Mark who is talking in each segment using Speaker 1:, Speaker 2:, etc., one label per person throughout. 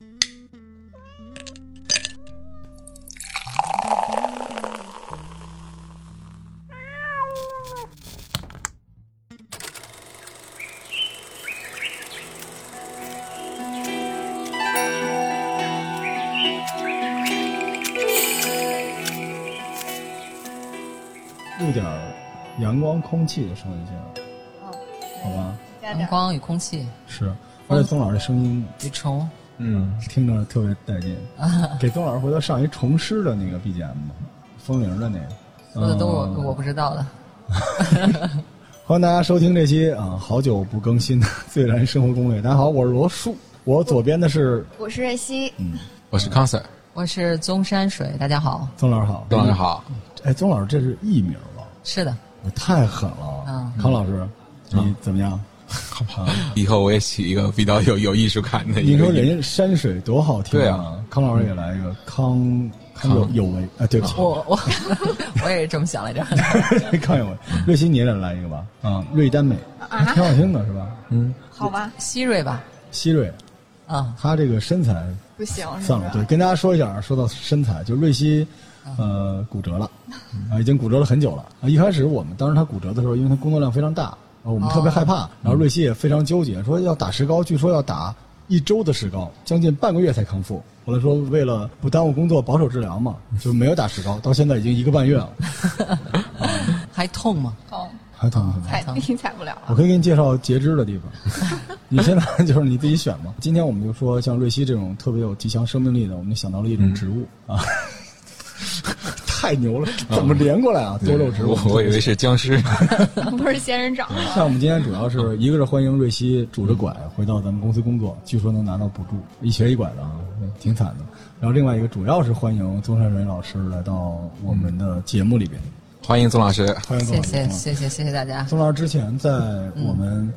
Speaker 1: 录点儿阳光、空气的声音进来，
Speaker 2: 哦，
Speaker 1: 好吧？
Speaker 3: 阳光与空气。
Speaker 1: 是，而且宗老师的声音
Speaker 3: 与虫，
Speaker 1: 嗯，听着特别带劲。给宗老师回头上一重师的那个 BGM 吧，风铃的那个。
Speaker 3: 说的都我
Speaker 1: 嗯
Speaker 3: 我不知道的。
Speaker 1: 欢迎大家收听这期啊，好久不更新的 《最燃生活攻略》。大家好，我是罗叔，我左边的是
Speaker 2: 我是瑞希，嗯
Speaker 4: 我是康 Sir，
Speaker 3: 我是宗山水，大家好。
Speaker 1: 宗老师好。
Speaker 4: 宗老师好。
Speaker 1: 哎，宗老师这是艺名吧？
Speaker 3: 是的，
Speaker 1: 我太狠了。
Speaker 3: 嗯
Speaker 1: 康老师，你怎么样？
Speaker 4: 好吧，以后我也起一个比较有有艺术感的
Speaker 1: 你。说人家山水多好听
Speaker 4: 对
Speaker 1: 啊！康老师也来一个康康有有为啊，对不起，
Speaker 3: 我我 我也是这么想来着。
Speaker 1: 康有为。瑞希你也得来一个吧？啊，瑞丹美，
Speaker 2: 啊
Speaker 1: 挺好听的是吧？
Speaker 4: 嗯，
Speaker 2: 好吧，
Speaker 3: 希瑞吧，
Speaker 1: 希瑞，
Speaker 3: 啊，
Speaker 1: 他这个身材
Speaker 2: 不行，
Speaker 1: 算了，对，跟大家说一下，说到身材，就瑞希，呃，骨折了，啊，已经骨折了很久了。啊，一开始我们当时他骨折的时候，因为他工作量非常大，啊，我们特别害怕，然后瑞希也非常纠结，说要打石膏，据说要打一周的石膏，将近半个月才康复。后来说为了不耽误工作，保守治疗嘛，就没有打石膏，到现在已经一个半月了，
Speaker 3: 还痛吗？
Speaker 2: 哦，
Speaker 1: 还疼是吗？
Speaker 2: 踩地踩不了了。
Speaker 1: 我可以给你介绍截肢的地方，你现在就是你自己选嘛。今天我们就说像瑞希这种特别有极强生命力的，我们就想到了一种植物、啊，太牛了，怎么连过来啊？多肉植物
Speaker 4: 我，以为是僵尸。
Speaker 2: 不是仙人掌？
Speaker 1: 像我们今天主要是一个是欢迎瑞希拄着拐回到咱们公司工作，据说能拿到补助，一瘸一拐的啊，挺惨的。然后另外一个主要是欢迎宗山水老师来到我们的节目里边，
Speaker 4: 欢迎宗老师。
Speaker 1: 欢迎宗老师。
Speaker 3: 谢谢谢谢谢大家。
Speaker 1: 宗老师之前在我们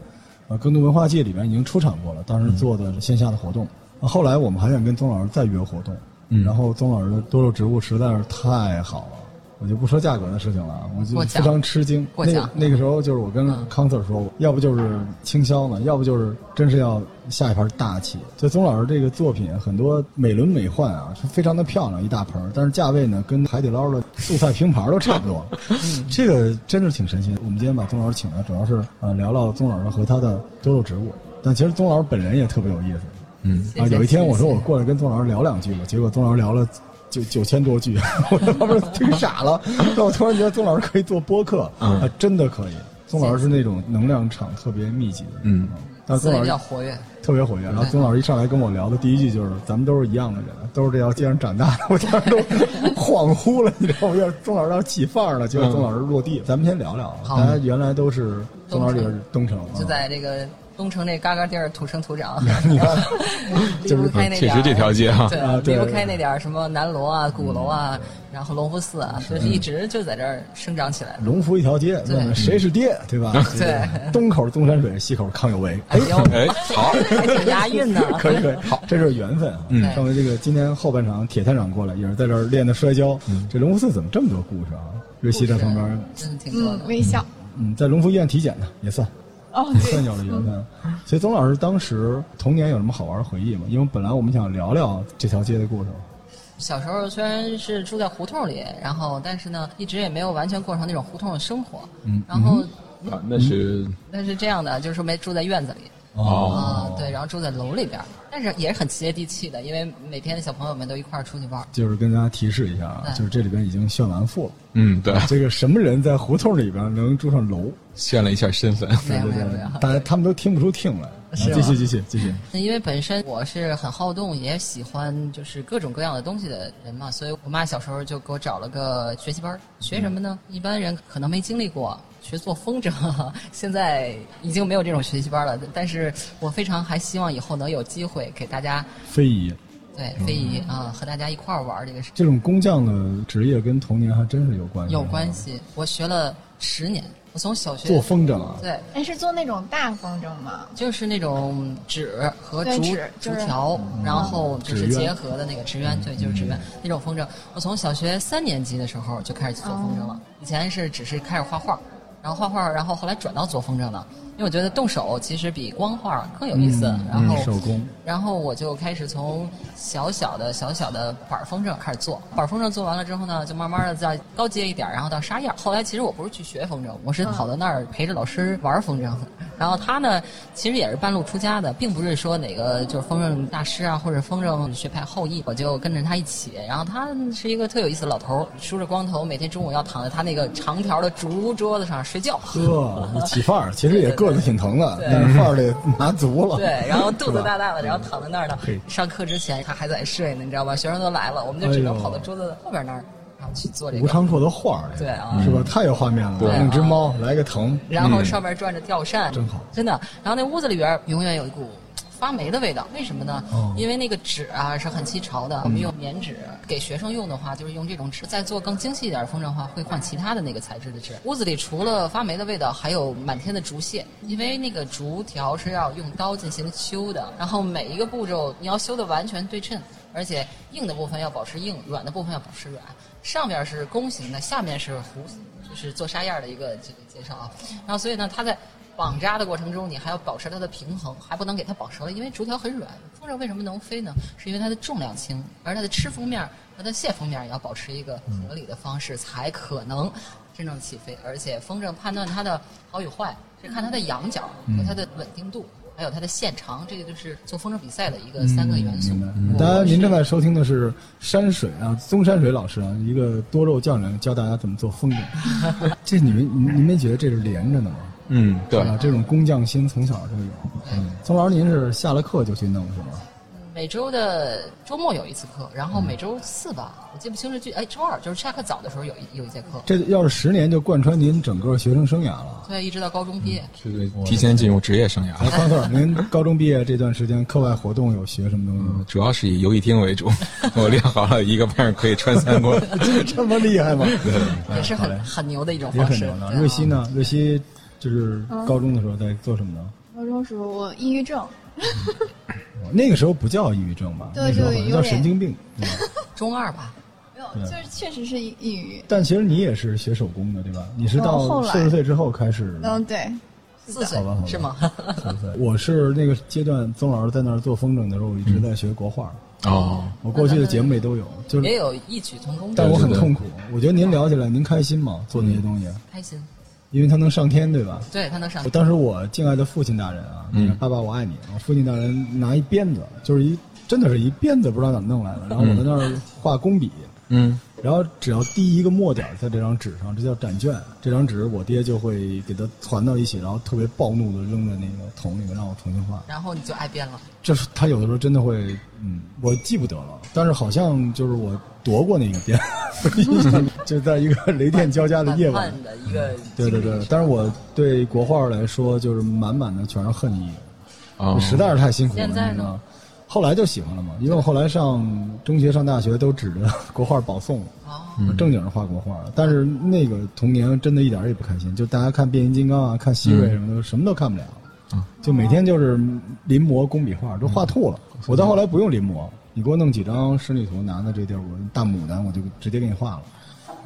Speaker 1: 呃更多文化界里边已经出场过了，当时做的是线下的活动。呃后来我们还想跟宗老师再约活动，
Speaker 4: 嗯
Speaker 1: 然后宗老师的多肉植物实在是太好了。我就不说价格的事情了，我就非常吃惊。那
Speaker 3: 过奖
Speaker 1: 那个时候就是我跟康 Sir 说，要不就是倾销呢，要不就是真是要下一盘大棋。就宗老师这个作品，很多美轮美奂啊，是非常的漂亮，一大盆，但是价位呢，跟海底捞的素菜拼盘都差不多。这个真的是挺神奇的。我们今天把宗老师请来，主要是呃聊聊宗老师和他的多肉植物。但其实宗老师本人也特别有意思。
Speaker 4: 嗯，
Speaker 1: 啊，有一天我说我过来跟宗老师聊两句吧，结果宗老师聊了九九千多句，我在旁边听傻了。但 我突然觉得宗老师可以做播客，
Speaker 4: 嗯
Speaker 1: 啊，真的可以。宗老师是那种能量场特别密集的，
Speaker 4: 嗯，
Speaker 1: 但宗老师比
Speaker 3: 较活跃，
Speaker 1: 特别活跃。然后宗老师一上来跟我聊的第一句就是：“咱们都是一样的人，都是这条街上长大的。”我当时都 恍惚了，你知道吗？要宗老师要起范儿了，结果宗老师落地。咱们先聊聊啊，
Speaker 3: 好
Speaker 1: 大家原来都是宗老师也是东城，
Speaker 3: 就
Speaker 1: 啊
Speaker 3: 在这个东城那嘎嘎地儿土生土长，
Speaker 1: 你看，
Speaker 3: 离不开那点儿
Speaker 4: 确实这条街哈。
Speaker 3: 对
Speaker 1: 啊对
Speaker 3: 离不开那点儿什么南锣啊、鼓楼啊，然后隆福寺啊，就是一直就在这儿生长起来的。
Speaker 1: 龙福一条街，
Speaker 3: 对
Speaker 1: 问问谁是爹，对吧？
Speaker 3: 对
Speaker 1: 东口东山水，西口康有为。哎，
Speaker 3: 呦，
Speaker 4: 哎，好，
Speaker 3: 还挺押韵呢。
Speaker 1: 可以可以，好，这是缘分啊。
Speaker 4: 嗯
Speaker 1: 上回这个今天后半场铁探长过来，也是在这儿练的摔跤。
Speaker 4: 嗯
Speaker 1: 这隆福寺怎么这么多故事啊？瑞希在旁边，
Speaker 3: 真的挺多
Speaker 2: 嗯，
Speaker 3: 的。
Speaker 2: 微笑。
Speaker 1: 嗯，在隆福医院体检呢，也算
Speaker 2: 哦，
Speaker 1: 也 算
Speaker 2: 对，
Speaker 1: 有了缘分。所以宗老师当时童年有什么好玩的回忆吗？因为本来我们想聊聊这条街的故事。
Speaker 3: 小时候虽然是住在胡同里，然后但是呢，一直也没有完全过上那种胡同的生活。
Speaker 1: 嗯
Speaker 3: 然后
Speaker 4: 啊，那是
Speaker 3: 那是这样的，就是说没住在院子里。
Speaker 4: 哦
Speaker 3: 啊，对，然后住在楼里边儿，但是也是很接地气的，因为每天小朋友们都一块儿出去玩儿。
Speaker 1: 就是跟大家提示一下啊，就是这里边已经炫完富了。
Speaker 4: 嗯，对，
Speaker 1: 这个什么人在胡同里边能住上楼？
Speaker 4: 炫了一下身份。
Speaker 1: 对对
Speaker 3: 对
Speaker 1: 大家他们都听不出听来。继续继续继续。
Speaker 3: 因为本身我是很好动，也喜欢就是各种各样的东西的人嘛，所以我妈小时候就给我找了个学习班儿，学什么呢？一般人可能没经历过，学做风筝，现在已经没有这种学习班了。但是我非常还希望以后能有机会给大家
Speaker 1: 非遗
Speaker 3: 对非遗啊、和大家一块儿玩儿这个事，
Speaker 1: 这种工匠的职业跟童年还真是有关系。
Speaker 3: 有关。系。我学了十年，我从小学
Speaker 1: 做风筝啊，
Speaker 3: 对。
Speaker 2: 哎，是做那种大风筝吗？
Speaker 3: 就是那种纸和
Speaker 2: 纸就是
Speaker 3: 竹条，然后就是结合的那个纸鸢，对，就是纸鸢那种风筝。我从小学三年级的时候就开始做风筝了，以前是只是开始画画，然后画画，然后后来转到做风筝了。因为我觉得动手其实比光画更有意思。然后
Speaker 1: 嗯手工，
Speaker 3: 然后我就开始从小小的小小的板儿风筝开始做，板儿风筝做完了之后呢，就慢慢的再高阶一点，然后到沙燕。后来其实我不是去学风筝，我是跑到那儿陪着老师玩风筝。然后他呢，其实也是半路出家的，并不是说哪个就是风筝大师啊或者风筝学派后裔，我就跟着他一起。然后他是一个特有意思的老头儿，梳着光头，每天中午要躺在他那个长条的竹桌子上睡觉。
Speaker 1: 呵，你起范儿，其实也个子挺疼的，
Speaker 3: 对
Speaker 1: 但是范儿得拿足了。
Speaker 3: 对，然后肚子大大的，然后躺在那儿呢。上课之前他还在睡呢，你知道吧？学生都来了，我们就只能跑到桌子后边那儿，然后去做这
Speaker 1: 吴
Speaker 3: 个。
Speaker 1: 长硕的画儿，
Speaker 3: 对啊
Speaker 1: 是吧？太有画面了，
Speaker 3: 对
Speaker 1: 弄只猫，来个藤，
Speaker 3: 然后上面转着吊扇，
Speaker 1: 真好
Speaker 3: 真的。然后那屋子里边永远有一股发霉的味道，为什么呢？因为那个纸啊是很吸潮的，我们用棉纸。给学生用的话，就是用这种纸。再做更精细一点的风筝的话，会换其他的那个材质的纸。屋子里除了发霉的味道，还有满天的竹屑，因为那个竹条是要用刀进行修的，然后每一个步骤你要修的完全对称。而且硬的部分要保持硬，软的部分要保持软。上面是弓形的，下面是弧，就是做沙样的一个这个介绍啊。然后所以呢，它在绑扎的过程中，你还要保持它的平衡，还不能给它绑折了，因为竹条很软。风筝为什么能飞呢？是因为它的重量轻，而它的吃风面和它的卸风面也要保持一个合理的方式，才可能真正起飞。而且风筝判断它的好与坏，是看它的仰角和它的稳定度。还有它的线长，这个就是做风筝比赛的一个三个元素。
Speaker 1: 当然，您正在收听的是山水啊，宗山水老师啊，一个多肉匠人教大家怎么做风筝。这你们您您没觉得这是连着的吗？
Speaker 4: 嗯，对？
Speaker 1: 这种工匠心从小就有。嗯，宗老师，您是下了课就去弄是吗？
Speaker 3: 每周的周末有一次课，然后每周四吧，我记不清是具哎周二就是下课早的时候有一有一节课，
Speaker 1: 这要是十年就贯穿您整个学生生涯了。
Speaker 3: 对，一直到高中毕业。
Speaker 4: 就是提前进入职业生涯
Speaker 1: 来，。方特，您高中毕业这段时间课外活动有学什么东西吗？
Speaker 4: 主要是以游戏厅为主，我练好了一个班可以穿三国。
Speaker 1: 这么厉害吗？
Speaker 3: 也是很很牛的一种方式。
Speaker 1: 很牛的。瑞希呢？瑞希就是高中的时候在做什么呢？
Speaker 2: 高中时候我抑郁症，
Speaker 1: 那个时候不叫抑郁症吧？
Speaker 2: 对
Speaker 1: 那时候好像叫神经病，
Speaker 3: 中二吧，
Speaker 2: 没有，就是确实是抑抑郁。
Speaker 1: 但其实你也是学手工的，对吧？你是到四十岁之后开始。
Speaker 2: 嗯，对，
Speaker 3: 四岁
Speaker 1: 好吧好吧
Speaker 3: 是吗？
Speaker 1: 四十岁我是那个阶段，宗老师在那儿做风筝的时候，我一直在学国画。
Speaker 4: 哦，
Speaker 1: 我过去的节目里都有，就是
Speaker 3: 也有异曲同工之
Speaker 1: 但我，很痛苦。我觉得您聊起来，您开心吗？做那些东西，
Speaker 3: 开心。
Speaker 1: 因为他能上天，对吧？
Speaker 3: 对他能上
Speaker 1: 我当时我敬爱的父亲大人啊，
Speaker 4: 嗯
Speaker 1: 爸爸我爱你。我父亲大人拿一鞭子，就是一真的是一鞭子，不知道怎么弄来的。然后我在那儿画工笔，
Speaker 4: 嗯，
Speaker 1: 然后只要滴一个墨点在这张纸上，这叫展卷。这张纸我爹就会给它团到一起，然后特别暴怒的扔在那个桶里面，让我重新画。
Speaker 3: 然后你就挨鞭了。
Speaker 1: 就是他有的时候真的会，嗯，我记不得了，但是好像就是我夺过那个鞭，就在一个雷电交加的夜晚
Speaker 3: 的一个
Speaker 1: 对对，对但是我对国画来说，就是满满的全是恨意，
Speaker 4: 哦，
Speaker 1: 实在是太辛苦了。
Speaker 3: 现在呢？
Speaker 1: 后来就喜欢了嘛，因为我后来上中学、上大学都指着国画保送，
Speaker 3: 哦，
Speaker 1: 正经是画国画。但是那个童年真的一点也不开心，就大家看变形金刚啊、看希瑞什么的，什么都看不了，就每天就是临摹工笔画，都画吐了。我到后来不用临摹，你给我弄几张仕女图，拿到这地儿，我大牡丹我就直接给你画了。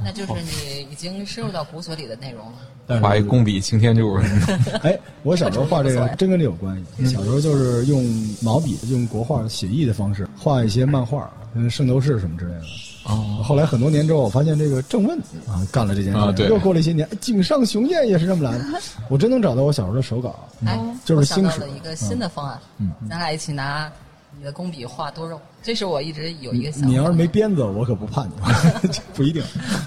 Speaker 3: 那就是你已经深入到骨髓里的内容了。
Speaker 1: 但是
Speaker 4: 画一工笔擎天柱，
Speaker 1: 哎，我小时候画这个真跟这有关系。小时候就是用毛笔，用国画写意的方式画一些漫画，嗯，《圣斗士》什么之类的。
Speaker 4: 哦，
Speaker 1: 后来很多年之后，我发现这个郑问啊干了这件事，
Speaker 4: 啊对
Speaker 1: 又过了一些年，井上雄彦也是这么来的。我真能找到我小时候的手稿，
Speaker 3: 哎，
Speaker 1: 就是
Speaker 3: 我想到
Speaker 1: 星矢
Speaker 3: 一个新的方案，
Speaker 1: 嗯
Speaker 3: 咱俩一起拿你的工笔画多肉，这是我一直有一个想法。
Speaker 1: 你要是没鞭子，我可不怕你，不一定。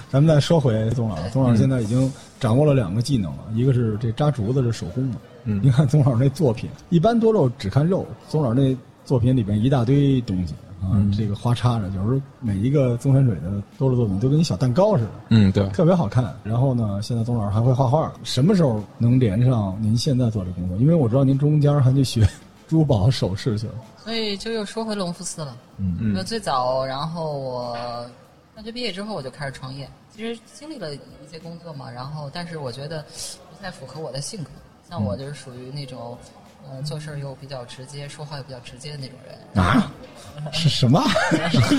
Speaker 1: 咱们再说回宗老师，宗老师现在已经掌握了两个技能了，一个是这扎竹子是手工的。
Speaker 4: 嗯
Speaker 1: 你看宗老师那作品，一般多肉只看肉，宗老师那作品里边一大堆东西啊，这个花插着，有时候每一个宗山水的多肉作品都跟一小蛋糕似的。
Speaker 4: 嗯，对，
Speaker 1: 特别好看。然后呢，现在宗老师还会画画，什么时候能连上您现在做这工作？因为我知道您中间还去学珠宝首饰去了。
Speaker 3: 所以就又说回隆福寺了。
Speaker 1: 嗯
Speaker 3: 那最早，然后我大学毕业之后我就开始创业。其实经历了一些工作嘛，然后但是我觉得不太符合我的性格。像我就是属于那种，呃，做事儿又比较直接，说话又比较直接的那种人。
Speaker 1: 啊？是什么？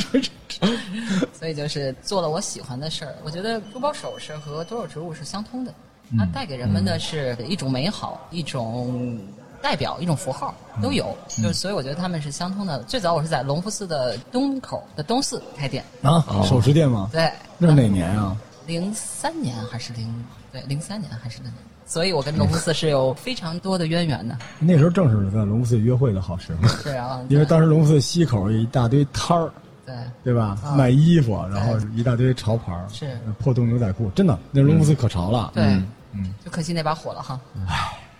Speaker 3: 所以就是做了我喜欢的事儿。我觉得珠宝首饰和多肉植物是相通的。它带给人们的是一种美好，一种代表，一种符号都有。就是所以我觉得他们是相通的。最早我是在隆福寺的东口的东寺开店，
Speaker 1: 啊，首饰店吗？
Speaker 3: 对，
Speaker 1: 那是哪年啊？
Speaker 3: 零三年还是零对零三年还是零？所以我跟隆福寺是有非常多的渊源的。
Speaker 1: 那时候正是在隆福寺约会的好时候，
Speaker 3: 是啊，
Speaker 1: 因为当时隆福寺西口有一大堆摊儿，
Speaker 3: 对
Speaker 1: 对吧？
Speaker 3: 啊
Speaker 1: 卖衣服，然后一大堆潮牌儿
Speaker 3: 是
Speaker 1: 破洞牛仔裤，真的，那隆福寺可潮了。
Speaker 3: 对，
Speaker 1: 嗯，
Speaker 3: 就可惜那把火了哈。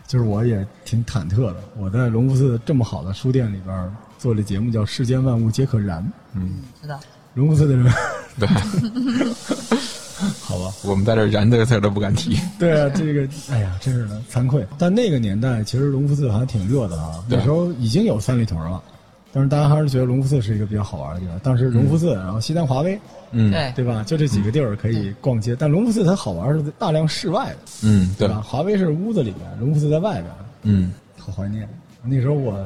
Speaker 1: 就是我也挺忐忑的。我在隆福寺这么好的书店里边做这节目，叫《世间万物皆可燃》。
Speaker 3: 嗯知道，
Speaker 1: 隆福寺的人，
Speaker 4: 对，
Speaker 1: 好吧，
Speaker 4: 我们在这“燃”这个词都不敢提。
Speaker 1: 对啊，这个，哎呀，真是的，惭愧。但那个年代，其实隆福寺还挺热的啊。那时候已经有三里屯了，但是大家还是觉得隆福寺是一个比较好玩的地方。当时隆福寺，然后西单华威，
Speaker 4: 嗯，
Speaker 3: 对
Speaker 1: 对吧？就这几个地儿可以逛街。但隆福寺它好玩是大量室外的，
Speaker 4: 嗯，对
Speaker 1: 对，吧？华威是屋子里面，隆福寺在外边，
Speaker 4: 嗯，
Speaker 1: 好怀念。那时候我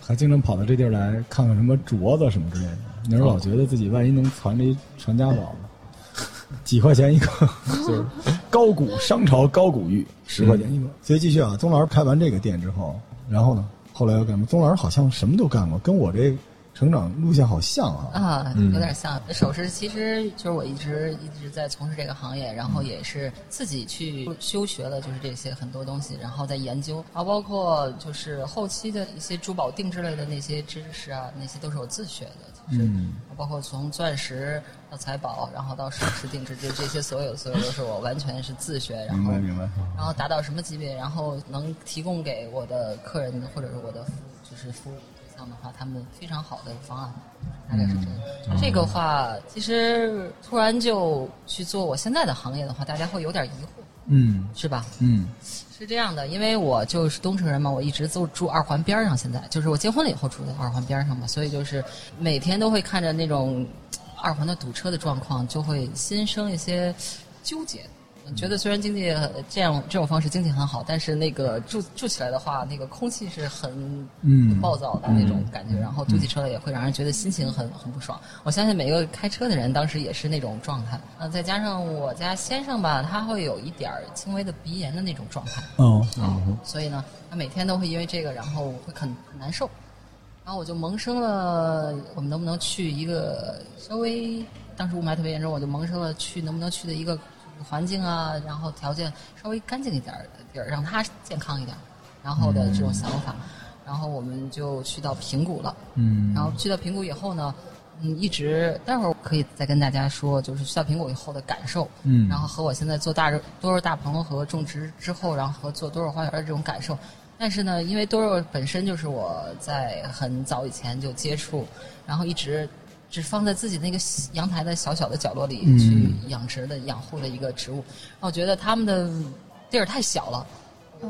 Speaker 1: 还经常跑到这地儿来看看什么镯子什么之类的。那时候老觉得自己万一能传这一传家宝呢，几块钱一个，就是高古商朝高古玉，十块钱一个。所以继续啊，宗老师开完这个店之后，然后呢，后来又干嘛？宗老师好像什么都干过，跟我这成长路线好像啊。
Speaker 3: 啊，
Speaker 4: 嗯
Speaker 3: 有点像首饰，其实就是我一直一直在从事这个行业，然后也是自己去修学了，就是这些很多东西，然后再研究，然后包括就是后期的一些珠宝定制类的那些知识啊，那些都是我自学的。
Speaker 1: 嗯
Speaker 3: 包括从钻石到财宝，然后到首饰定制，就这些所有所有都是我完全是自学，然后
Speaker 1: 明白明白。
Speaker 3: 然后达到什么级别，然后能提供给我的客人或者是我的就是服务对象的话，他们非常好的方案，大概是这样。这个话，其实突然就去做我现在的行业的话，大家会有点疑惑，
Speaker 1: 嗯
Speaker 3: 是吧？
Speaker 1: 嗯
Speaker 3: 是这样的，因为我就是东城人嘛，我一直都住二环边上，现在就是我结婚了以后住在二环边上嘛，所以就是每天都会看着那种二环的堵车的状况，就会心生一些纠结。觉得虽然经济呃这样这种方式经济很好，但是那个住住起来的话，那个空气是很
Speaker 1: 嗯
Speaker 3: 暴躁的那种感觉，然后堵起车来也会让人觉得心情很很不爽。我相信每个开车的人当时也是那种状态。呃，再加上我家先生吧，他会有一点儿轻微的鼻炎的那种状态，
Speaker 1: 哦
Speaker 3: 所以呢，他每天都会因为这个，然后会很很难受。然后我就萌生了，我们能不能去一个稍微当时雾霾特别严重，我就萌生了去能不能去的一个环境啊，然后条件稍微干净一点儿的地儿，让它健康一点儿，然后的这种想法。然后我们就去到平谷了。
Speaker 1: 嗯
Speaker 3: 然后去到平谷以后呢，嗯，一直待会儿可以再跟大家说，就是去到平谷以后的感受。
Speaker 1: 嗯
Speaker 3: 然后和我现在做大肉多肉大棚和种植之后，然后和做多肉花园的这种感受。但是呢，因为多肉本身就是我在很早以前就接触，然后一直只放在自己那个阳台的小小的角落里
Speaker 1: 嗯
Speaker 3: 去养殖的、养护的一个植物。然后我觉得他们的地儿太小了，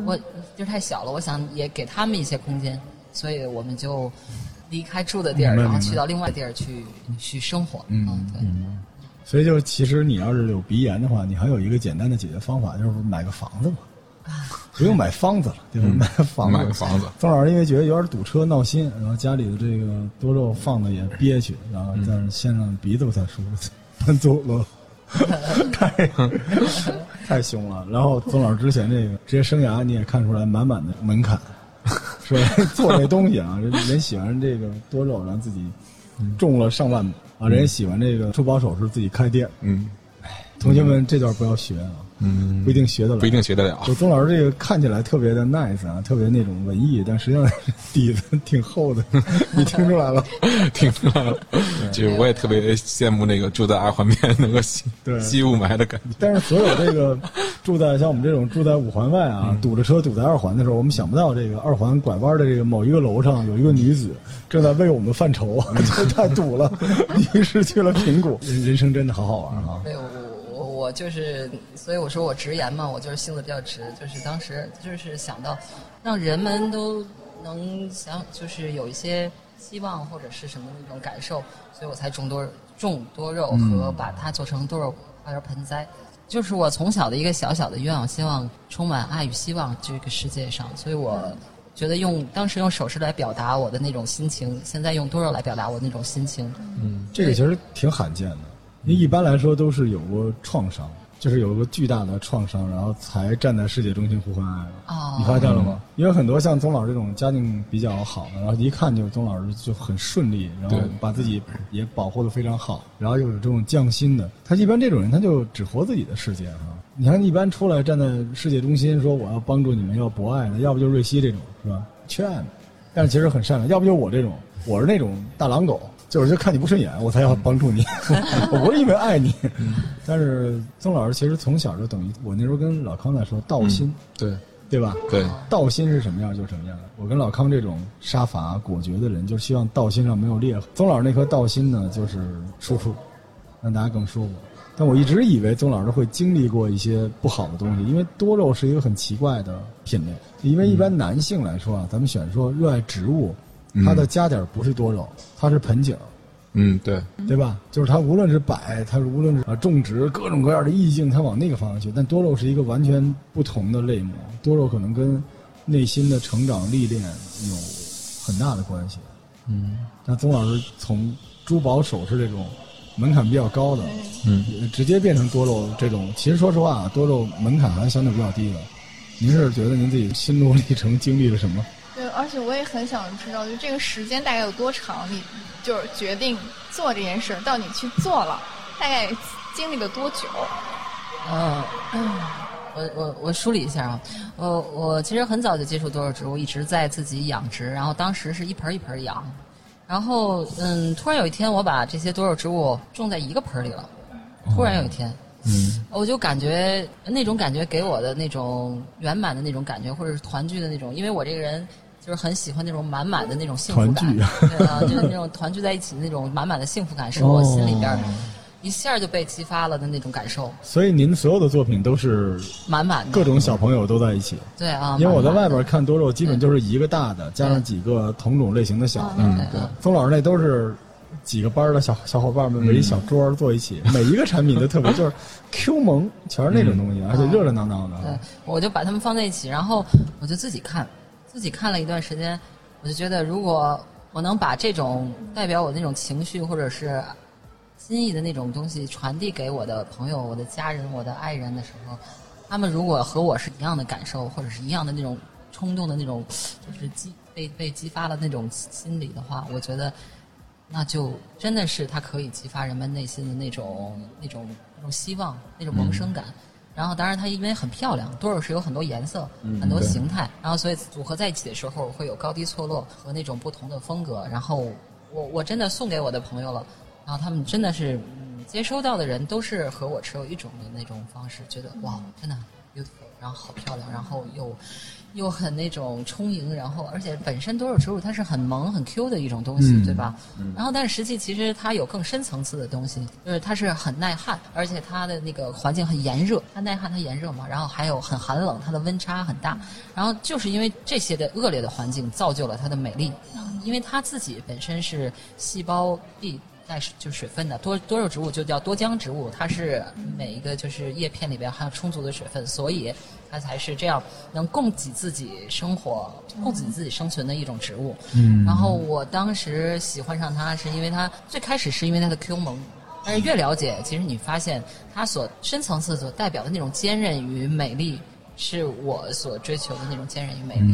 Speaker 3: 我地儿太小了，我想也给他们一些空间，所以我们就离开住的地儿，然后去到另外地儿去去生活。
Speaker 1: 嗯
Speaker 3: 对。
Speaker 1: 所以就是，其实你要是有鼻炎的话，你还有一个简单的解决方法，就是买个房子嘛，不用买房子了，对吧？
Speaker 4: 嗯
Speaker 1: 买个房子，
Speaker 4: 买个房子。
Speaker 1: 宗老师因为觉得有点堵车闹心，然后家里的这个多肉放的也憋屈，然后但是先生鼻子不太舒服，搬走了，太 太凶了。然后宗老师之前这个职业生涯你也看出来满满的门槛，说做这东西啊，人人喜欢这个多肉，然后自己种了上万亩啊，人家喜欢这个珠宝首饰，自己开店。
Speaker 4: 嗯
Speaker 1: 同学们这段不要学啊，
Speaker 4: 嗯，
Speaker 1: 不一定学得了，
Speaker 4: 不一定学得了。
Speaker 1: 就宗老师这个看起来特别的 nice 啊，特别那种文艺，但实际上底子挺厚的，你听出来了？
Speaker 4: 听出来了，就是我也特别羡慕那个住在二环边能够吸
Speaker 1: 对
Speaker 4: 吸雾霾的感觉。
Speaker 1: 但是所有这个住在像我们这种住在五环外啊，堵着车堵在二环的时候，我们想不到这个二环拐弯的这个某一个楼上有一个女子正在为我们犯愁，这 太堵了，于是去了平谷。人人生真的好好玩啊！
Speaker 3: 对，我就是，所以我说我直言嘛，我就是性子比较直，就是当时就是想到，让人们都能想，就是有一些希望或者是什么那种感受，所以我才种多种多肉和把它做成多肉花园盆栽。就是我从小的一个小小的愿望，希望充满爱与希望这个世界上，所以我觉得用当时用手势来表达我的那种心情，现在用多肉来表达我那种心情。
Speaker 1: 嗯这个其实挺罕见的，因为一般来说都是有过创伤，就是有个巨大的创伤，然后才站在世界中心呼唤爱。
Speaker 3: 哦
Speaker 1: 你发现了吗？因为很多像宗老师这种家境比较好的，然后一看就宗老师就很顺利，然后把自己也保护的非常好，然后又有这种匠心的，他一般这种人他就只活自己的世界啊。你看，一般出来站在世界中心说我要帮助你们，要博爱的，要不就瑞希这种是吧？缺爱的，但是其实很善良；要不就我这种，我是那种大狼狗，就是就看你不顺眼，我才要帮助你，我不是因为爱你。但是曾老师其实从小就等于我那时候跟老康在说道心，
Speaker 4: 对
Speaker 1: 对吧？
Speaker 4: 对，
Speaker 1: 道心是什么样就是什么样。我跟老康这种杀伐果决的人，就是希望道心上没有裂痕。曾老师那颗道心呢，就是舒服，让大家更舒服。但我一直以为宗老师会经历过一些不好的东西，因为多肉是一个很奇怪的品类。因为一般男性来说啊，咱们选说热爱植物，它的加点不是多肉，它是盆景。
Speaker 4: 嗯对，
Speaker 1: 对吧？就是它无论是摆，它无论是啊种植各种各样的意境，它往那个方向去。但多肉是一个完全不同的类目，多肉可能跟内心的成长历练有很大的关系。嗯，那宗老师从珠宝首饰这种门槛比较高的，
Speaker 4: 嗯，
Speaker 1: 直接变成多肉这种，其实说实话啊，多肉门槛还相对比较低的。您是觉得您自己心路历程经历了什么？
Speaker 2: 对，而且我也很想知道，就这个时间大概有多长？你就是决定做这件事，到你去做了，大概经历了多久？
Speaker 3: 嗯，我我我梳理一下啊，我我其实很早就接触多肉植物，一直在自己养殖，然后当时是一盆儿一盆儿养，然后嗯，突然有一天我把这些多肉植物种在一个盆儿里了，突然有一天。
Speaker 1: 嗯，
Speaker 3: 我就感觉那种感觉给我的那种圆满的那种感觉，或者是团聚的那种，因为我这个人就是很喜欢那种满满的那种幸福感，
Speaker 1: 团聚
Speaker 3: 对啊，就是那种团聚在一起的那种满满的幸福感，是我心里边一下就被激发了的那种感受，
Speaker 1: 所以您所有的作品都是
Speaker 3: 满满的
Speaker 1: 各种小朋友都在一起。
Speaker 3: 对啊，
Speaker 1: 因为我在外边看多肉，基本就是一个大的，加上几个同种类型的小的。
Speaker 3: 嗯
Speaker 1: 对，宗老师那都是几个班的小小伙伴们围一小桌坐一起，每一个产品都特别 就是 Q 萌，全是那种东西，而且热热闹闹的。
Speaker 3: 对，我就把它们放在一起，然后我就自己看，自己看了一段时间，我就觉得如果我能把这种代表我那种情绪或者是心意的那种东西传递给我的朋友、我的家人、我的爱人的时候，他们如果和我是一样的感受，或者是一样的那种冲动的那种，就是激被被激发了那种心理的话，我觉得。那就真的是它可以激发人们内心的那种、那种、那种希望、那种萌生感。然后，当然它因为很漂亮，多肉是有很多颜色、很多形态，然后所以组合在一起的时候会有高低错落和那种不同的风格。然后我我真的送给我的朋友了，然后他们真的是、嗯、接收到的人都是和我持有一种的那种方式，觉得哇，真的 beautiful，然后好漂亮，然后又。又很那种充盈，然后而且本身多肉植物它是很萌很 Q 的一种东西，
Speaker 1: 嗯
Speaker 3: 对吧？然后但是实际其实它有更深层次的东西，就是它是很耐旱，而且它的那个环境很炎热，它耐旱它炎热嘛，然后还有很寒冷，它的温差很大。然后就是因为这些的恶劣的环境造就了它的美丽，因为它自己本身是细胞壁。带就是水分的多多肉植物就叫多浆植物，它是每一个就是叶片里边含有充足的水分，所以它才是这样能供给自己生活、供给自己生存的一种植物。
Speaker 1: 嗯
Speaker 3: 然后我当时喜欢上它，是因为它最开始是因为它的 Q 萌，但是越了解，其实你发现它所深层次所代表的那种坚韧与美丽。是我所追求的那种坚韧与美丽，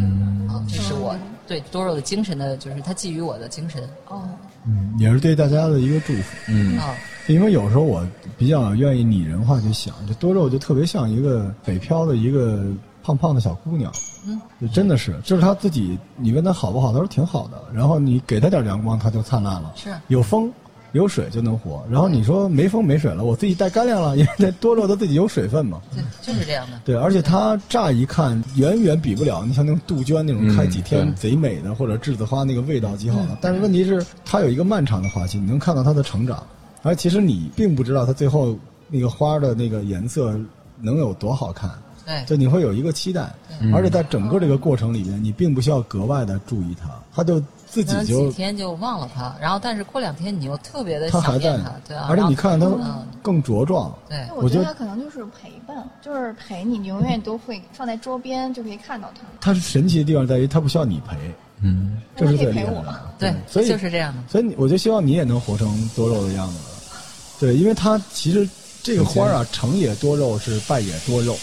Speaker 3: 啊，这是我对多肉的精神的，就是它寄予我的精神。
Speaker 2: 哦，
Speaker 1: 嗯，也是对大家的一个祝福。
Speaker 4: 嗯。
Speaker 3: 啊，
Speaker 1: 因为有时候我比较愿意拟人化去想，这多肉就特别像一个北漂的一个胖胖的小姑娘，
Speaker 3: 嗯，
Speaker 1: 就真的是，就是她自己，你问她好不好，她说挺好的，然后你给她点阳光，她就灿烂了，
Speaker 3: 是。
Speaker 1: 有风。有水就能活，然后你说没风没水了，我自己带干粮了，因为那多肉它自己有水分嘛。
Speaker 3: 对，就是这样的。
Speaker 1: 对，而且它乍一看远远比不了，你像那种杜鹃那种
Speaker 4: 嗯
Speaker 1: 开几天贼美的，或者栀子花那个味道极好的。但是问题是，它有一个漫长的花期，你能看到它的成长，而其实你并不知道它最后那个花的那个颜色能有多好看。
Speaker 3: 对，
Speaker 1: 就你会有一个期待，而且在整个这个过程里面，你并不需要格外的注意它，它就自己就
Speaker 3: 几天就忘了它，然后但是过两天你又特别的想念它，对啊。
Speaker 1: 而且你看它
Speaker 3: 嗯，
Speaker 1: 更茁壮。
Speaker 3: 对，
Speaker 2: 我觉得可能就是陪伴，就是陪你，你永远都会放在桌边就可以看到它。
Speaker 1: 它是神奇的地方在于，它不需要你陪，
Speaker 4: 嗯，
Speaker 1: 这是
Speaker 2: 它可
Speaker 1: 最厉害的
Speaker 2: 以陪我嘛。
Speaker 3: 对，
Speaker 1: 所以
Speaker 3: 就是这样的。
Speaker 1: 所以你我就希望你也能活成多肉的样子。对，因为它其实这个花啊，成也多肉，是败也多肉，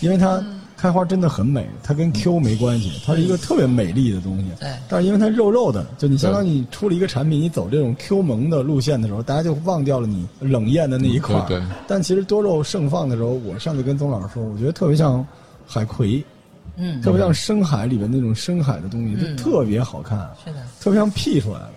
Speaker 1: 因为它开花真的很美，它跟 Q 没关系，它是一个特别美丽的东西。
Speaker 3: 对
Speaker 1: 但是因为它肉肉的，就你相当于你出了一个产品，你走这种 Q 萌的路线的时候，大家就忘掉了你冷艳的那一块儿。
Speaker 4: 对对
Speaker 1: 但其实多肉盛放的时候，我上次跟宗老师说，我觉得特别像海葵，
Speaker 3: 嗯，
Speaker 1: 特别像深海里边那种深海的东西，
Speaker 3: 嗯
Speaker 1: 就特别好看，
Speaker 3: 是的。
Speaker 1: 特别像 P 出来的。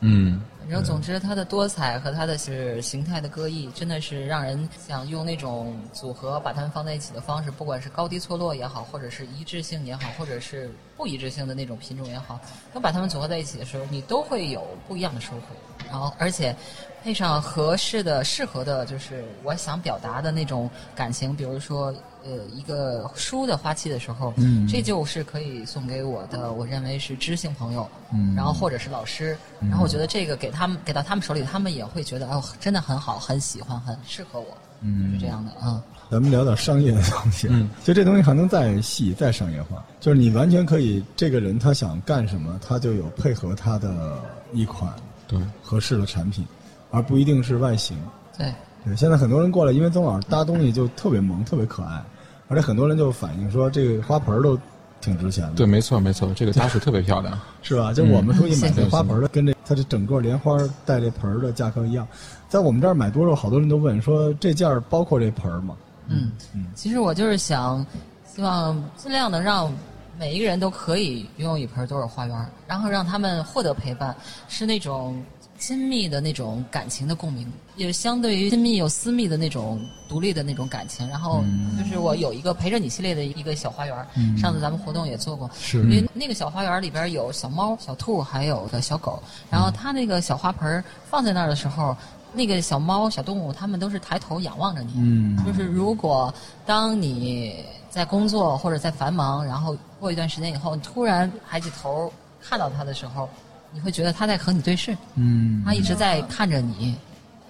Speaker 4: 嗯，
Speaker 3: 然后，总之，它的多彩和它的是形态的各异，真的是让人想用那种组合把它们放在一起的方式，不管是高低错落也好，或者是一致性也好，或者是不一致性的那种品种也好，当把它们组合在一起的时候，你都会有不一样的收获。然后，而且配上合适的、适合的，就是我想表达的那种感情，比如说，呃，一个书的花期的时候，
Speaker 1: 嗯。
Speaker 3: 这就是可以送给我的，我认为是知性朋友，
Speaker 1: 嗯。
Speaker 3: 然后或者是老师，然后我觉得这个给他们给到他们手里，他们也会觉得哦，真的很好，很喜欢，很适合我，
Speaker 1: 嗯。
Speaker 3: 是这样的啊。
Speaker 1: 咱们聊点商业的东西，
Speaker 4: 嗯，
Speaker 1: 就这东西还能再细、再商业化，就是你完全可以，这个人他想干什么，他就有配合他的一款
Speaker 4: 对，
Speaker 1: 合适的产品，而不一定是外形。
Speaker 3: 对，
Speaker 1: 对，现在很多人过来，因为曾老师搭东西就特别萌、特别可爱，而且很多人就反映说这个花盆儿都挺值钱的，
Speaker 4: 对，没错没错，这个搭饰特别漂亮。
Speaker 1: 是吧？就我们出去买这
Speaker 4: 嗯
Speaker 1: 花盆儿的，跟这它这整个莲花带这盆儿的价格一样，在我们这儿买多肉，好多人都问说这件儿包括这盆儿吗？
Speaker 3: 嗯
Speaker 1: 嗯，
Speaker 3: 其实我就是想，希望尽量能让每一个人都可以拥有一盆多肉花园，然后让他们获得陪伴，是那种亲密的那种感情的共鸣，也相对于亲密有私密的那种独立的那种感情。然后就是我有一个陪着你系列的一个小花园，上次咱们活动也做过，
Speaker 1: 是
Speaker 3: 因为那个小花园里边有小猫、小兔，还有个小狗。然后它那个小花盆儿放在那儿的时候，那个小猫、小动物，它们都是抬头仰望着你。
Speaker 1: 嗯
Speaker 3: 就是如果当你在工作或者在繁忙，然后过一段时间以后，你突然抬起头看到它的时候，你会觉得他在和你对视，
Speaker 1: 嗯
Speaker 3: 他一直在看着你。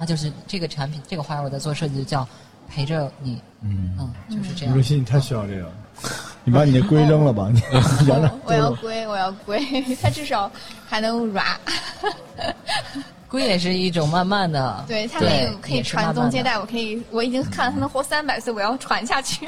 Speaker 3: 他就是这个产品，这个花园我在做设计，就叫陪着你。
Speaker 1: 嗯，
Speaker 3: 嗯，就是这样。
Speaker 1: 刘鑫，你太需要这个了，你把你的龟扔了吧，你原来
Speaker 2: 我要龟，我要龟，它至少还能 ra。
Speaker 3: 龟也是一种慢慢的，
Speaker 2: 对，它那
Speaker 3: 个
Speaker 2: 可以传宗接代，我可以，我已经看到它能活三百岁，我要传下去。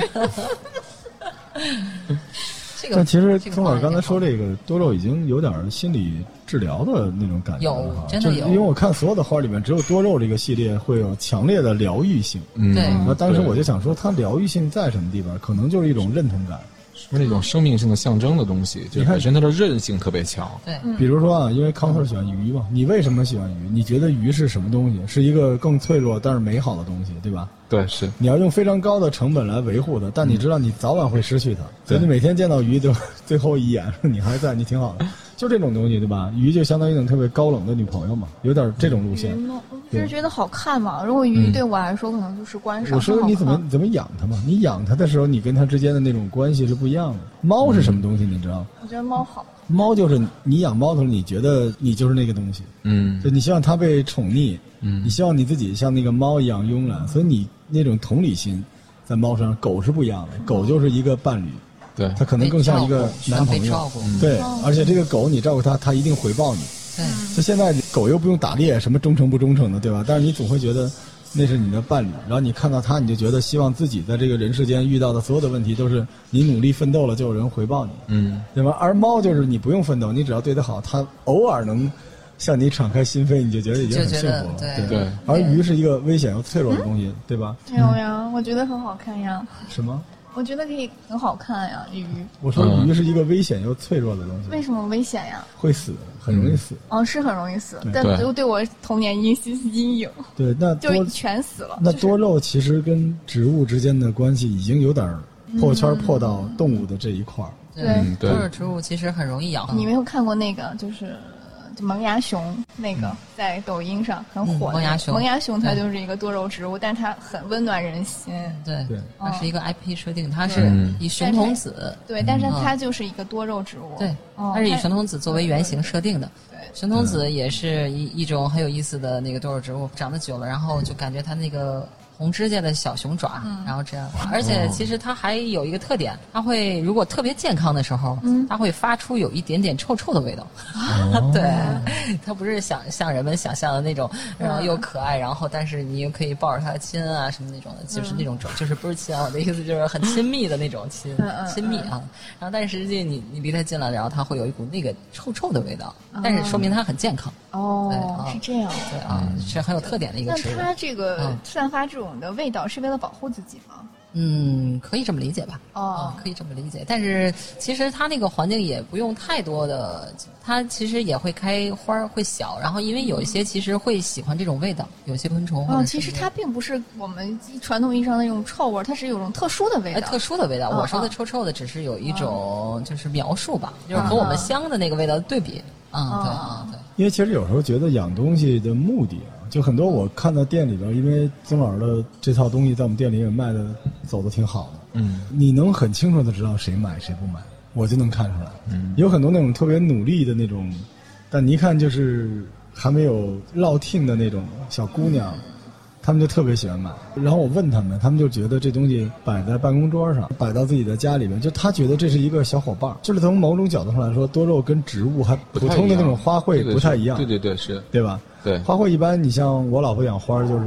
Speaker 3: 这个
Speaker 1: 但其实
Speaker 3: 这个
Speaker 1: 宗老师刚才说这个多肉已经有点心理治疗的那种感觉了
Speaker 3: 有
Speaker 1: 哈
Speaker 3: 真的有
Speaker 1: 就因为我看所有的花里面，只有多肉这个系列会有强烈的疗愈性。
Speaker 4: 嗯，
Speaker 3: 对
Speaker 1: 然后当时我就想说，它疗愈性在什么地方？可能就是一种认同感。
Speaker 4: 是那种生命性的象征的东西，就是
Speaker 1: 你看
Speaker 4: 本身它的韧性特别强。
Speaker 3: 对，
Speaker 1: 比如说啊，因为康特喜欢鱼嘛，你为什么喜欢鱼？你觉得鱼是什么东西？是一个更脆弱但是美好的东西，对吧？
Speaker 4: 对，是
Speaker 1: 你要用非常高的成本来维护它，但你知道你早晚会失去它，所以你每天见到鱼就 最后一眼，你还在，你挺好的，就这种东西，对吧？鱼就相当于一种特别高冷的女朋友嘛，有点这种路线。
Speaker 2: 鱼吗？我只是觉得好看嘛。如果鱼对我来说可能就是观赏。
Speaker 1: 我说你怎么怎么养它嘛？你养它的时候，你跟它之间的那种关系是不一样的。猫是什么东西？你知道？
Speaker 2: 我觉得猫好。
Speaker 1: 猫就是你养猫的时候，你觉得你就是那个东西，
Speaker 4: 嗯。
Speaker 1: 就你希望它被宠溺，
Speaker 4: 嗯。
Speaker 1: 你希望你自己像那个猫一样慵懒，所以你那种同理心在猫身上，狗是不一样的，狗就是一个伴侣，
Speaker 4: 对。
Speaker 1: 它可能更像一个男朋友。对，而且这个狗你照顾它，它一定回报你。
Speaker 3: 对，
Speaker 1: 就现在狗又不用打猎，什么忠诚不忠诚的，对吧？但是你总会觉得那是你的伴侣，然后你看到他，你就觉得希望自己在这个人世间遇到的所有的问题都是你努力奋斗了就有人回报你，
Speaker 4: 嗯
Speaker 1: 对吧？而猫就是你不用奋斗，你只要对它好，它偶尔能向你敞开心扉，你就觉得已经很幸福了。
Speaker 3: 对
Speaker 4: 对
Speaker 1: 而鱼是一个危险又脆弱的东西，对吧？
Speaker 2: 没有呀，我觉得很好看呀。
Speaker 1: 什么？
Speaker 2: 我觉得可以很好看呀，鱼。
Speaker 1: 我说
Speaker 4: 嗯
Speaker 1: 鱼是一个危险又脆弱的东西，
Speaker 2: 为什么危险呀？
Speaker 1: 会死，很容易死。
Speaker 2: 哦，是很容易死，但
Speaker 4: 对
Speaker 2: 都对我童年阴阴影，
Speaker 1: 对，那
Speaker 2: 就全死了。
Speaker 1: 那多肉其实跟植物之间的关系已经有点儿破圈儿破到动物的这一块儿。
Speaker 2: 对
Speaker 4: 嗯对
Speaker 3: 多肉植物其实很容易养。
Speaker 2: 你没有看过那个，就是就萌芽熊那个，在抖音上很火
Speaker 3: 萌芽熊。
Speaker 2: 萌芽熊它就是一个多肉植物，但是它很温暖人心。
Speaker 3: 对
Speaker 1: 对。
Speaker 3: 它是一个 IP 设定，它是
Speaker 4: 嗯
Speaker 3: 以熊童子，
Speaker 2: 对，但是
Speaker 3: 嗯。
Speaker 2: 它就是一个多肉植物。
Speaker 3: 对，
Speaker 2: 哦
Speaker 3: 它是以
Speaker 2: 它
Speaker 3: 熊童子作为原型设定的。
Speaker 2: 对。
Speaker 3: 熊童子也是一一种很有意思的那个多肉植物，长得久了，然后就感觉它那个红指甲的小熊爪，然后这样。而且其实它还有一个特点，它会如果特别健康的时候，它会发出有一点点臭臭的味道。对，它不是想像人们想象的那种，然后又可爱，然后但是你又可以抱着它亲啊什么那种的，就是那种就是不是亲啊，我的意思就是很亲密的那种亲亲密啊。然后但是实际你你离它近了，然后它会有一股那个臭臭的味道，但是说明它很健康。
Speaker 2: 哦，是这样。
Speaker 3: 对啊，是很有特点的一个植物。
Speaker 2: 那它这个散发这种的味道是为了保护自己吗？
Speaker 3: 嗯，可以这么理解吧？
Speaker 2: 哦，
Speaker 3: 可以这么理解。但是其实它那个环境也不用太多的，它其实也会开花儿，会小。然后因为有一些其实会喜欢这种味道，有些昆虫。
Speaker 2: 哦，其实它并不是我们传统意义上的那种臭味，它是有种特殊的味道。
Speaker 3: 特殊的味道，我说的臭臭的只是有一种就是描述吧，就是和我们香的那个味道的对比。啊，对。
Speaker 1: 因为其实有时候觉得养东西的目的啊，就很多我看到店里边，因为曾老师的这套东西在我们店里也卖的走的挺好的。
Speaker 4: 嗯，
Speaker 1: 你能很清楚的知道谁买谁不买，我就能看出来。
Speaker 4: 嗯，
Speaker 1: 有很多那种特别努力的那种，但你一看就是还没有落听的那种小姑娘，他们就特别喜欢买。然后我问他们，他们就觉得这东西摆在办公桌上，摆到自己的家里边，就他觉得这是一个小伙伴。就是从某种角度上来说，多肉跟植物还普通的那种花卉不太一样。
Speaker 4: 对对对，是
Speaker 1: 对吧？
Speaker 4: 对，
Speaker 1: 花卉一般，你像我老婆养花，就是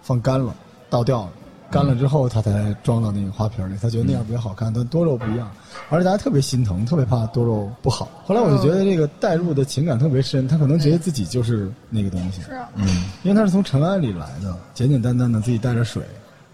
Speaker 1: 放干了，倒掉了。干了之后，他才装到那个花瓶里。他觉得那样比较好看，但多肉不一样，而且大家特别心疼，特别怕多肉不好。后来我就觉得这个带入的情感特别深，他可能觉得自己就是那个东西。
Speaker 2: 是啊，
Speaker 1: 嗯，因为他是从尘埃里来的，简简单单的自己带着水，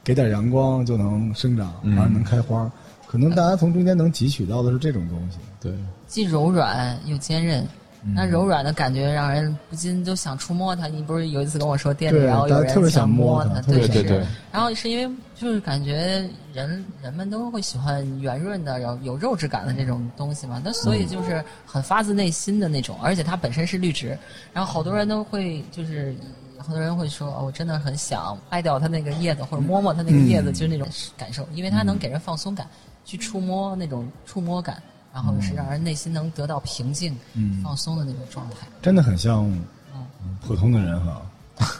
Speaker 1: 给点阳光就能生长，反正能开花。可能大家从中间能汲取到的是这种东西。
Speaker 4: 对，
Speaker 3: 既柔软又坚韧。那柔软的感觉让人不禁就想触摸它。你不是有一次跟我说店里，然后有人
Speaker 1: 想
Speaker 3: 摸
Speaker 1: 它，
Speaker 3: 对
Speaker 4: 对对。
Speaker 3: 然后是因为就是感觉人人们都会喜欢圆润的、然后有肉质感的这种东西嘛。那所以就是很发自内心的那种，而且它本身是绿植。然后好多人都会就是很多人会说，哦，我真的很想掰掉它那个叶子，或者摸摸它那个叶子，就是那种感受，因为它能给人放松感，去触摸那种触摸感。然后是让人内心能得到平静、嗯放松的那种状态，
Speaker 1: 真的很像普通的人哈。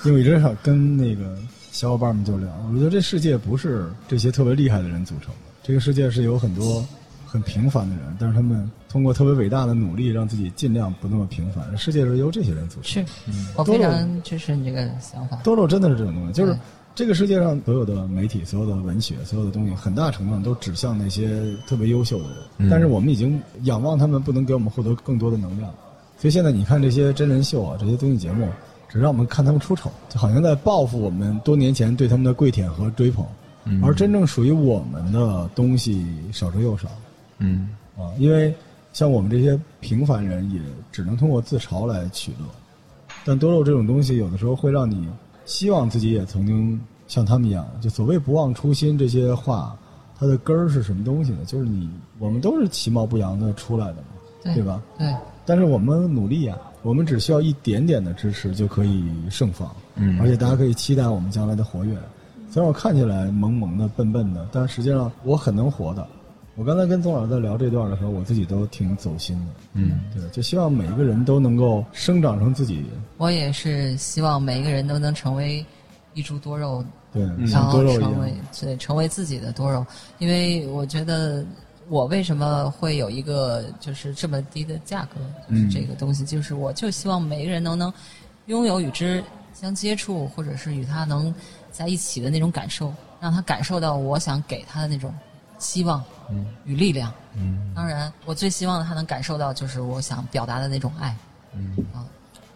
Speaker 1: 因为一直想跟那个小伙伴们就聊，我觉得这世界不是这些特别厉害的人组成的，这个世界是有很多很平凡的人，但是他们通过特别伟大的努力，让自己尽量不那么平凡。世界是由这些人组成。
Speaker 3: 是，我非常支持你这个想法。
Speaker 1: 多肉真的是这种东西，就是。这个世界上所有的媒体、所有的文学、所有的东西，很大程度上都指向那些特别优秀的人。但是我们已经仰望他们，不能给我们获得更多的能量。所以现在你看这些真人秀啊，这些综艺节目，只让我们看他们出丑，就好像在报复我们多年前对他们的跪舔和追捧。而真正属于我们的东西少之又少。
Speaker 4: 嗯
Speaker 1: 啊，因为像我们这些平凡人，也只能通过自嘲来取乐。但多肉这种东西，有的时候会让你。希望自己也曾经像他们一样，就所谓不忘初心这些话，它的根儿是什么东西呢？就是你我们都是其貌不扬的出来的嘛，对吧？
Speaker 3: 对。
Speaker 1: 但是我们努力呀，我们只需要一点点的支持就可以盛放，
Speaker 4: 嗯。
Speaker 1: 而且大家可以期待我们将来的活跃。虽然我看起来萌萌的、笨笨的，但实际上我很能活的。我刚才跟宗老师在聊这段的时候，我自己都挺走心的。
Speaker 4: 嗯，
Speaker 1: 对，就希望每一个人都能够生长成自己。
Speaker 3: 我也是希望每一个人都能成为一株多肉，
Speaker 1: 对，
Speaker 3: 然后
Speaker 1: 成
Speaker 3: 为对成为自己的多肉。因为我觉得，我为什么会有一个就是这么低的价格？就是这个东西，就是我就希望每一个人都能拥有与之相接触，或者是与他能在一起的那种感受，让他感受到我想给他的那种。希望与力量，
Speaker 4: 嗯，
Speaker 3: 当然，我最希望他能感受到，就是我想表达的那种爱，
Speaker 4: 嗯。
Speaker 3: 啊，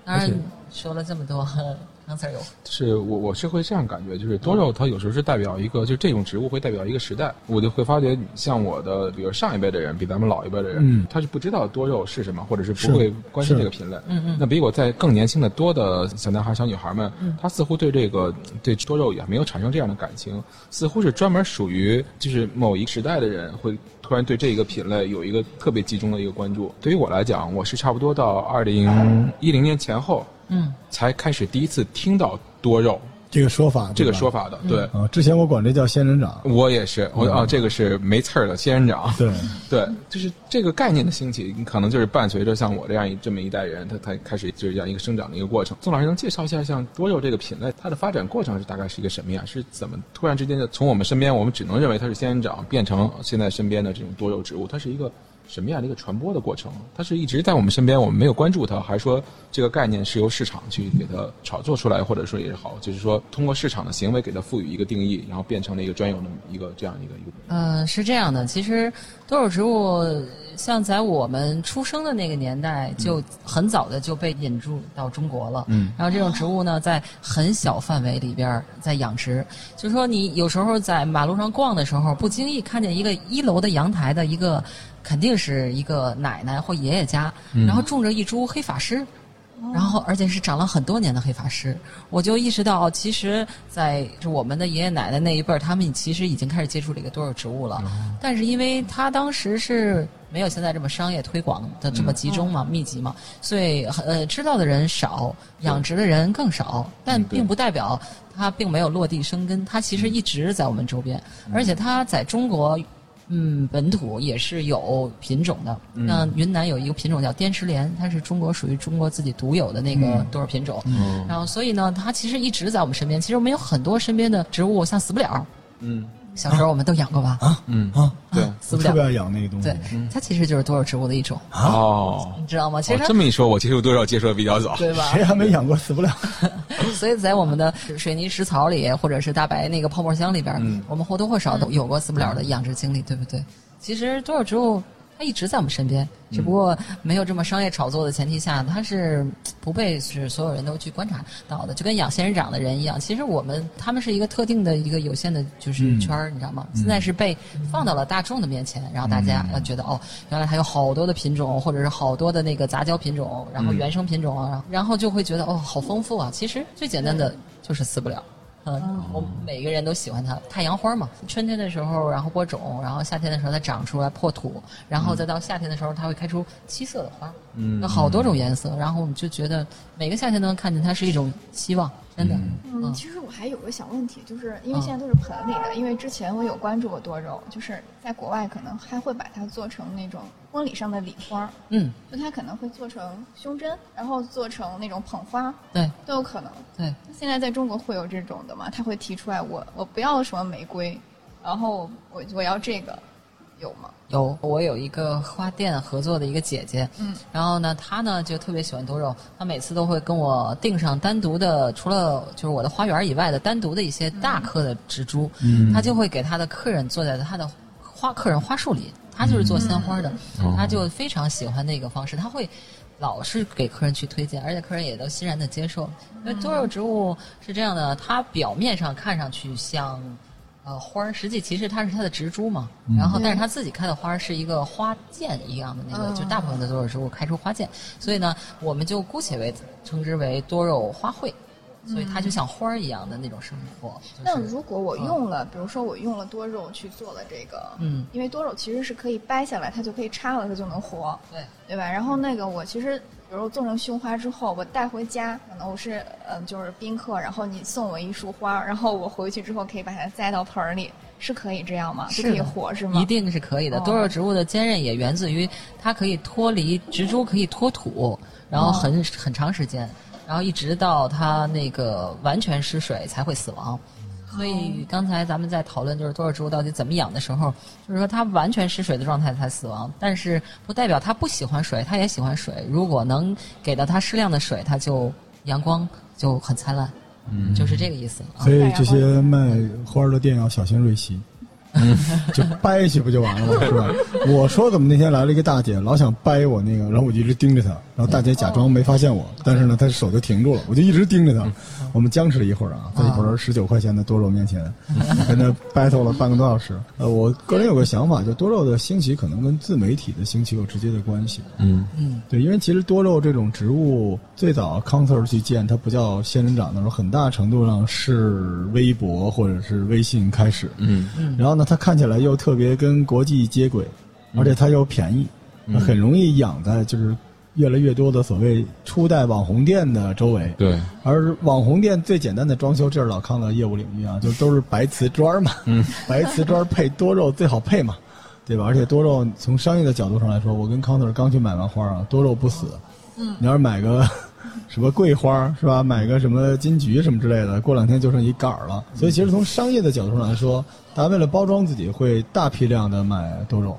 Speaker 3: 当然说了这么多。刚才有，
Speaker 4: 是我我是会这样感觉，就是多肉它有时候是代表一个，就这种植物会代表一个时代，我就会发觉，像我的，比如上一辈的人，比咱们老一辈的人，他是不知道多肉是什么，或者是不会关心这个品类。
Speaker 3: 嗯嗯。
Speaker 4: 那比我在更年轻的多的小男孩、小女孩们，他似乎对这个对多肉也没有产生这样的感情，似乎是专门属于就是某一时代的人会突然对这一个品类有一个特别集中的一个关注。对于我来讲，我是差不多到二零一零年前后。
Speaker 3: 嗯，
Speaker 4: 才开始第一次听到多肉，
Speaker 1: 这个说法，
Speaker 4: 这个说法的。对，
Speaker 1: 啊，之前我管这叫仙人掌，
Speaker 4: 我也是，我啊，这个是没刺儿的仙人掌。
Speaker 1: 对，
Speaker 4: 对，就是这个概念的兴起，可能就是伴随着像我这样一这么一代人，他他开始就是这样一个生长的一个过程。宋老师能介绍一下，像多肉这个品类，它的发展过程是大概是一个什么样？是怎么突然之间就从我们身边，我们只能认为它是仙人掌，变成现在身边的这种多肉植物？它是一个什么样的一个传播的过程？它是一直在我们身边，我们没有关注它，还是说这个概念是由市场去给它炒作出来，或者说也是好，就是说通过市场的行为给它赋予一个定义，然后变成了一个专有的一个这样一个一个。
Speaker 3: 呃，是这样的，其实多肉植物像在我们出生的那个年代，就很早的就被引入到中国了。
Speaker 4: 嗯，
Speaker 3: 然后这种植物呢，在很小范围里边儿在养殖，就是说你有时候在马路上逛的时候，不经意看见一个一楼的阳台的一个，肯定是一个奶奶或爷爷家，然后种着一株黑法师。然后，而且是长了很多年的黑法师，我就意识到，其实，在我们的爷爷奶奶那一辈儿，他们其实已经开始接触这个多肉植物了。但是，因为他当时是没有现在这么商业推广的这么集中嘛、密集嘛，所以呃，知道的人少，养殖的人更少。但并不代表它并没有落地生根，它其实一直在我们周边，而且它在中国。嗯，本土也是有品种的，像云南有一个品种叫滇池莲，它是中国属于中国自己独有的那个多肉品种。
Speaker 4: 嗯
Speaker 3: 然后，所以呢，它其实一直在我们身边。其实我们有很多身边的植物，像死不了，
Speaker 4: 嗯
Speaker 3: 小时候我们都养过吧？啊，
Speaker 4: 嗯
Speaker 1: 啊，
Speaker 4: 对
Speaker 3: 死不了。
Speaker 1: 特别爱养那个东西。
Speaker 3: 对，它其实就是多肉植物的一种，
Speaker 4: 哦。
Speaker 3: 你知道吗？其
Speaker 4: 哦
Speaker 3: 实
Speaker 4: 这么一说，我接触多肉接触的比较早。
Speaker 3: 对吧？
Speaker 1: 谁还没养过死不了？
Speaker 3: 所以在我们的水泥石槽里，或者是大白那个泡沫箱里边，
Speaker 4: 嗯
Speaker 3: 我们或多或少都有过死不了的养殖经历，对不对？其实多肉植物它一直在我们身边，只不过没有这么商业炒作的前提下，它是不被是所有人都去观察到的，就跟养仙人掌的人一样。其实我们他们是一个特定的一个有限的，就是圈儿，你知道吗？现在是被放到了大众的面前，然后大家要觉得哦，原来还有好多的品种，或者是好多的那个杂交品种，然后原生品种啊，然后就会觉得哦，好丰富啊。其实最简单的就是死不了。嗯，我们每个人都喜欢它。太阳花嘛，春天的时候，然后播种，然后夏天的时候它长出来破土，然后再到夏天的时候，它会开出七色的花，
Speaker 4: 嗯
Speaker 3: 有好多种颜色。然后我们就觉得每个夏天都能看见它是一种希望，真的。
Speaker 2: 嗯，其实我还有个小问题，就是因为现在都是盆里的，因为之前我有关注过多肉，就是在国外可能还会把它做成那种婚礼上的礼花，
Speaker 3: 嗯，
Speaker 2: 就它可能会做成胸针，然后做成那种捧花，
Speaker 3: 对
Speaker 2: 都有可能。
Speaker 3: 对，
Speaker 2: 现在在中国会有这种的吗？他会提出来我我不要什么玫瑰，然后我我要这个，有吗？
Speaker 3: 有，我有一个花店合作的一个姐姐，
Speaker 2: 嗯，
Speaker 3: 然后呢，她呢就特别喜欢多肉，她每次都会跟我订上单独的，除了就是我的花园以外的单独的一些大颗的植株，
Speaker 1: 嗯
Speaker 3: 她就会给她的客人坐在她的花客人花束里，她就是做鲜花的，
Speaker 4: 哦
Speaker 3: 她就非常喜欢那个方式，他会。老是给客人去推荐，而且客人也都欣然的接受。因为多肉植物是这样的，它表面上看上去像呃花儿，实际其实它是它的植株嘛。然后，但是它自己开的花儿是一个花剑一样的那个，
Speaker 2: 嗯
Speaker 3: 就大部分的多肉植物开出花剑，所以呢，我们就姑且为称之为多肉花卉。所以它就像花儿一样的那种生活。就是
Speaker 2: 那如果我用了，比如说我用了多肉去做了这个，
Speaker 3: 嗯
Speaker 2: 因为多肉其实是可以掰下来，它就可以插了，它就能活，
Speaker 3: 对
Speaker 2: 对吧？然后那个我其实，比如做成胸花之后，我带回家，可能我是嗯、呃就是宾客，然后你送我一束花，然后我回去之后可以把它栽到盆儿里，是可以这样吗？是可以活是吗？
Speaker 3: 一定是可以的。
Speaker 2: 哦
Speaker 3: 多肉植物的坚韧也源自于它可以脱离植株，可以脱土，然后很、很长时间，然后一直到它那个完全失水才会死亡。所以刚才咱们在讨论就是多肉植物到底怎么养的时候，就是说它完全失水的状态才死亡，但是不代表它不喜欢水，它也喜欢水。如果能给到它适量的水，它就阳光就很灿烂，嗯，就是这个意思啊
Speaker 1: 所。以这些卖花儿的店要小心瑞奇。就掰去不就完了吗？是吧？我说怎么那天来了一个大姐，老想掰我那个，然后我就一直盯着她，然后大姐假装没发现我，但是呢，她手就停住了，我就一直盯着她。我们僵持了一会儿啊，在一盆十九块钱的多肉面前，跟她 battle 了半个多小时。呃，我个人有个想法，就多肉的兴起可能跟自媒体的兴起有直接的关系。
Speaker 4: 嗯嗯
Speaker 1: 对，因为其实多肉这种植物最早康 Sir 去见，它不叫仙人掌的时候，很大程度上是微博或者是微信开始。
Speaker 4: 嗯嗯
Speaker 1: 然后呢，它看起来又特别跟国际接轨，而且它又便宜，很容易养在就是越来越多的所谓初代网红店的周围。
Speaker 4: 对，
Speaker 1: 而网红店最简单的装修，这是老康的业务领域啊，就都是白瓷砖嘛，嗯，白瓷砖配多肉最好配嘛，对吧？而且多肉从商业的角度上来说，我跟康特刚去买完花啊，多肉不死，嗯，你要是买个什么桂花是吧？买个什么金桔什么之类的，过两天就剩一杆儿了。所以其实从商业的角度上来说，大家为了包装自己，会大批量的买多肉。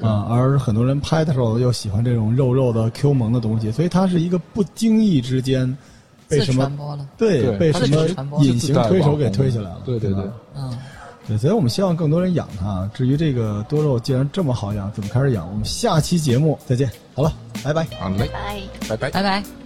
Speaker 1: 啊，而很多人拍的时候又喜欢这种肉肉的 Q 萌的东西，所以它是一个不经意之间被什么
Speaker 3: 传播了
Speaker 1: 对
Speaker 4: 对
Speaker 1: 被什么隐形推手给推起来了，
Speaker 4: 对对对
Speaker 3: 嗯，
Speaker 1: 对，所以我们希望更多人养它。至于这个多肉既然这么好养，怎么开始养？我们下期节目再见。好了，拜拜。
Speaker 4: 好嘞，
Speaker 2: 拜。
Speaker 4: 拜拜。
Speaker 3: 拜拜。